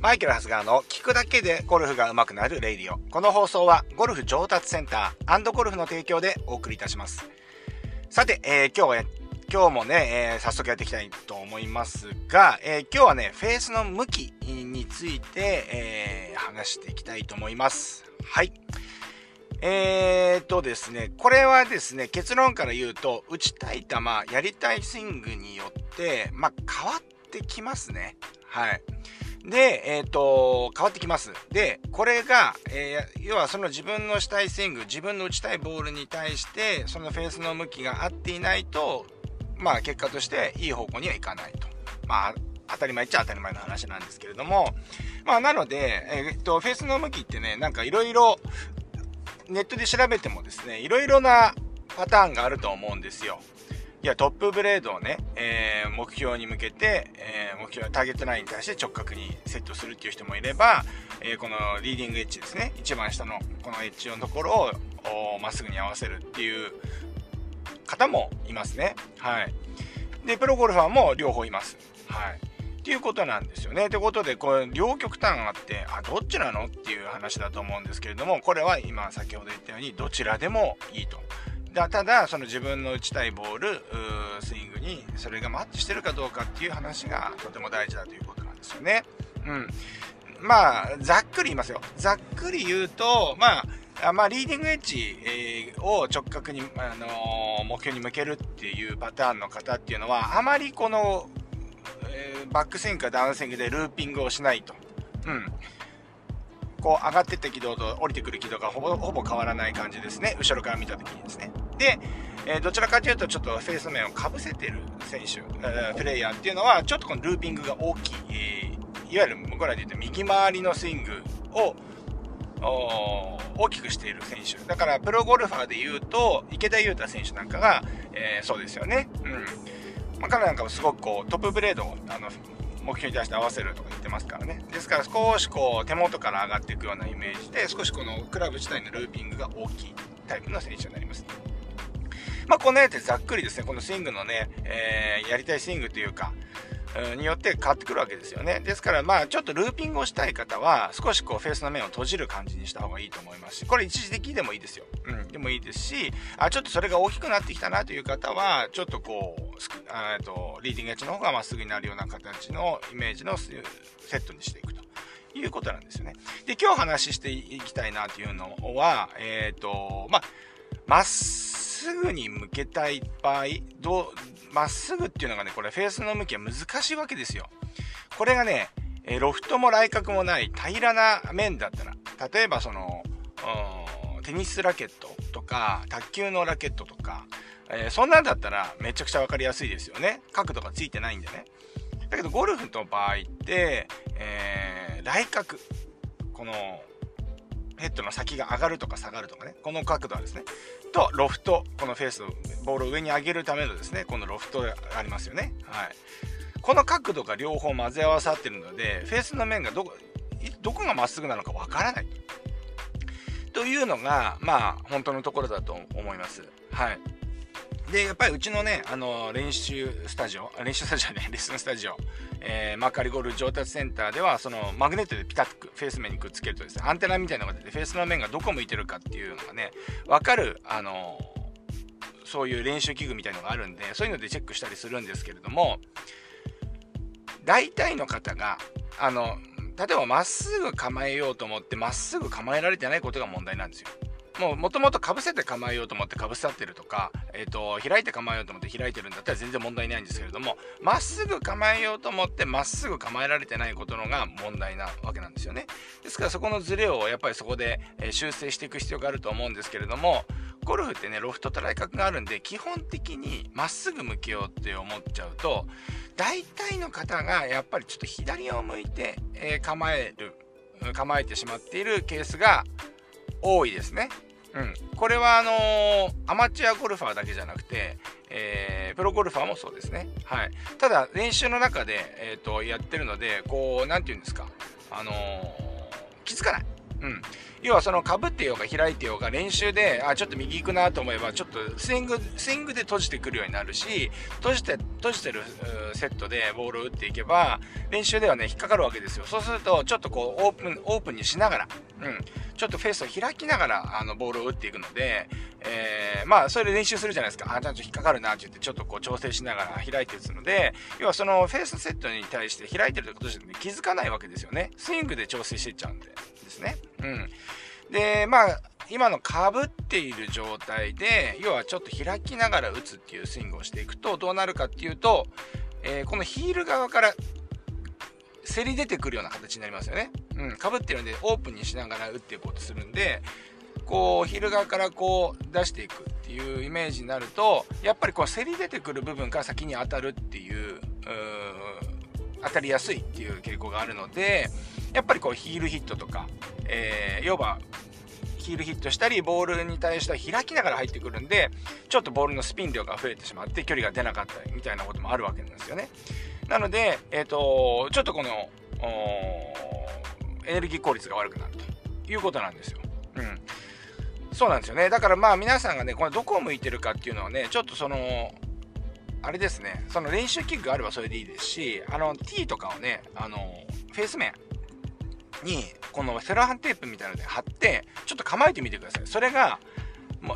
マイケル・ハスガーの聞くだけでゴルフが上手くなるレイディオ。この放送はゴルフ上達センターゴルフの提供でお送りいたします。さて、えー、今日は、今日もね、えー、早速やっていきたいと思いますが、えー、今日はね、フェースの向きについて、え話していきたいと思います。はい。えー、っとですね、これはですね、結論から言うと、打ちたい球、やりたいスイングによって、まあ、変わってきますね。はい。で、えっ、ー、と、変わってきます。で、これが、えー、要はその自分のしたいスイング、自分の打ちたいボールに対して、そのフェースの向きが合っていないと、まあ結果としていい方向にはいかないと。まあ、当たり前っちゃ当たり前の話なんですけれども、まあなので、えっ、ー、と、フェースの向きってね、なんかいろいろ、ネットで調べてもですね、いろいろなパターンがあると思うんですよ。いや、トップブレードをね、えー、目標に向けて、えー、目標、ターゲットラインに対して直角にセットするっていう人もいれば、えー、このリーディングエッジですね、一番下のこのエッジのところをまっすぐに合わせるっていう方もいますね。はい。で、プロゴルファーも両方います。はい。っていうことなんですよね。ということで、これ、両極端あって、あ、どっちなの？っていう話だと思うんですけれども、これは今先ほど言ったように、どちらでもいいと。だただその自分の打ちたいボールスイングにそれがマッチしてるかどうかっていう話がとても大事だということなんですよね。うん、まあざっくり言いますよざっくり言うとまあまあ、リーディングエッジ、を直角に、あのー、目標に向けるっていうパターンの方っていうのはあまりこの、えー、バックスイングかダウンスイングでルーピングをしないと。うんこう上がってった軌道と降りてくる軌道がほぼほぼ変わらない感じですね。後ろから見た時にですね。で、え、どちらかというとちょっとフェース面をかぶせてる選手、え、プレイヤーっていうのはちょっとこのルーピングが大きい、え、いわゆる僕らで言うと右回りのスイングを大きくしている選手だからプロゴルファーで言うと池田勇太選手なんかが、えー、そうですよね、うんまあ、彼なんかもすごくこうトップブレードあの目標に対して合わせるとか言ってますからねですから少しこう手元から上がっていくようなイメージで少しこのクラブ自体のルーピングが大きいタイプの選手になります。まあ、この絵ってざっくりですね、このスイングのね、えー、やりたいスイングというか、によって変わってくるわけですよね。ですから、まあ、ちょっとルーピングをしたい方は、少しこう、フェースの面を閉じる感じにした方がいいと思いますし、これ一時的でもいいですよ。うん、でもいいですし、あ、ちょっとそれが大きくなってきたなという方は、ちょっとこう、えっと、リーディングエッジの方がまっすぐになるような形のイメージのセットにしていくと。いうことなんですよね。で、今日話していきたいなというのは、えっ、ー、と、まあ、っすぐに向けたい場合、どう、まっすぐっていうのがね、これフェースの向きは難しいわけですよ。これがね、えロフトも来角もない平らな面だったら、例えばその、テニスラケットとか、卓球のラケットとか、えー、そんなんだったらめちゃくちゃ分かりやすいですよね。角度がついてないんでね。だけどゴルフの場合って、えー、来角、このヘッドの先が上がるとか下がるとかね、この角度はですね、とロフト、このフェース、ボールを上に上げるためのですね、このロフトがありますよね。はい。この角度が両方混ぜ合わさってるので、フェースの面がどこ、どこがまっすぐなのかわからない。というのが、まあ、本当のところだと思います。はい。で、やっぱりうちのね、あの、練習スタジオ、練習スタジオね、レッスンスタジオ、えー、マカリゴール上達センターでは、そのマグネットでピタッとフェース面にくっつけるとですね、アンテナみたいなのが出て、フェースの面がどこ向いてるかっていうのがね、わかる、あの、そういう練習器具みたいのがあるんで、そういうのでチェックしたりするんですけれども、大体の方が、あの、例えばまっすぐ構えようと思って、まっすぐ構えられてないことが問題なんですよ。もうもともとかぶせて構えようと思ってかぶせってるとか、えーと、開いて構えようと思って開いてるんだったら全然問題ないんですけれどもまっすぐ構えようと思ってまっすぐ構えられてないことのが問題なわけなんですよねですからそこのズレをやっぱりそこで修正していく必要があると思うんですけれどもゴルフってねロフトと来角があるんで基本的にまっすぐ向けようって思っちゃうと大体の方がやっぱりちょっと左を向いて、え、構える構えてしまっているケースが多いですね。うん、これはあのー、アマチュアゴルファーだけじゃなくて、えー、プロゴルファーもそうですね。はい。ただ、練習の中で、えーと、やってるので、こう、なんて言うんですか、あのー、気づかない。うん。要はそのかぶってようが開いてようが練習で、あ、ちょっと右行くなと思えば、ちょっとスイング、スイングで閉じてくるようになるし、閉じて、閉じてるセットでボールを打っていけば、練習ではね、引っかかるわけですよ。そうすると、ちょっとこう、オープン、オープンにしながら、うん。ちょっとフェースを開きながら、あの、ボールを打っていくので、えー、まあ、それで練習するじゃないですか。あ、ちゃんと引っかかるなって言って、ちょっとこう調整しながら開いて打つので、要はそのフェースセットに対して開いてるってことで気づかないわけですよね。スイングで調整していっちゃうんでですね。うん。で、まあ、今のかぶっている状態で、要はちょっと開きながら打つっていうスイングをしていくと、どうなるかっていうと、えー、このヒール側からせり出てくるような形になりますよね。うん、かぶってるんでオープンにしながら打っていこうとするんで、こう、ヒール側からこう出していくっていうイメージになると、やっぱりこう、せり出てくる部分から先に当たるっていう、当たりやすいっていう傾向があるので、やっぱりこう、ヒールヒットとか、えー、要は、ヒールヒットしたり、ボールに対しては開きながら入ってくるんで、ちょっとボールのスピン量が増えてしまって、距離が出なかったみたいなこともあるわけなんですよね。なので、えっ、ー、と、ちょっとこの、エネルギー効率が悪くなるということなんですよ。うん。そうなんですよね。だからまあ皆さんがね、これどこを向いてるかっていうのはね、ちょっとその、あれですね、その練習器具があればそれでいいですし、あの、T とかをね、あの、フェース面に、このセロハンテープみたいなので貼って、ちょっと構えてみてください。それが、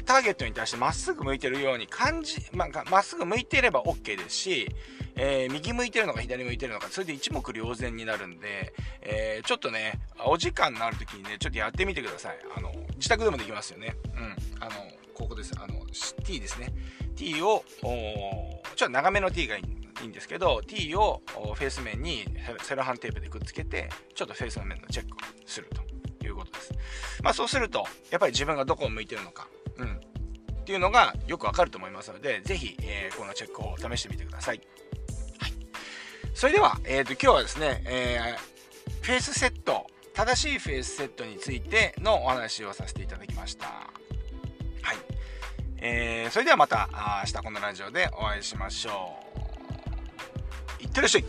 ターゲットに対してまっすぐ向いてるように感じ、まあ、まっすぐ向いていれば OK ですし、えー、右向いてるのか左向いてるのか、それで一目瞭然になるんで、えー、ちょっとね、お時間のある時にね、ちょっとやってみてください。あの、自宅でもできますよね。うん。あの、ここです。あの、T ですね。T を、ちょっと長めの T がいいんですけど、T をフェース面にセロハンテープでくっつけて、ちょっとフェースの面のチェックをするということです。まあそうすると、やっぱり自分がどこを向いてるのか、うん。っていうのがよくわかると思いますので、ぜひ、えー、このチェックを試してみてください。はいそれでは、えーと、今日はですね、えー、フェイスセット、正しいフェイスセットについてのお話をさせていただきました。はい。えー、それではまた明日このラジオでお会いしましょう。いってらっしゃい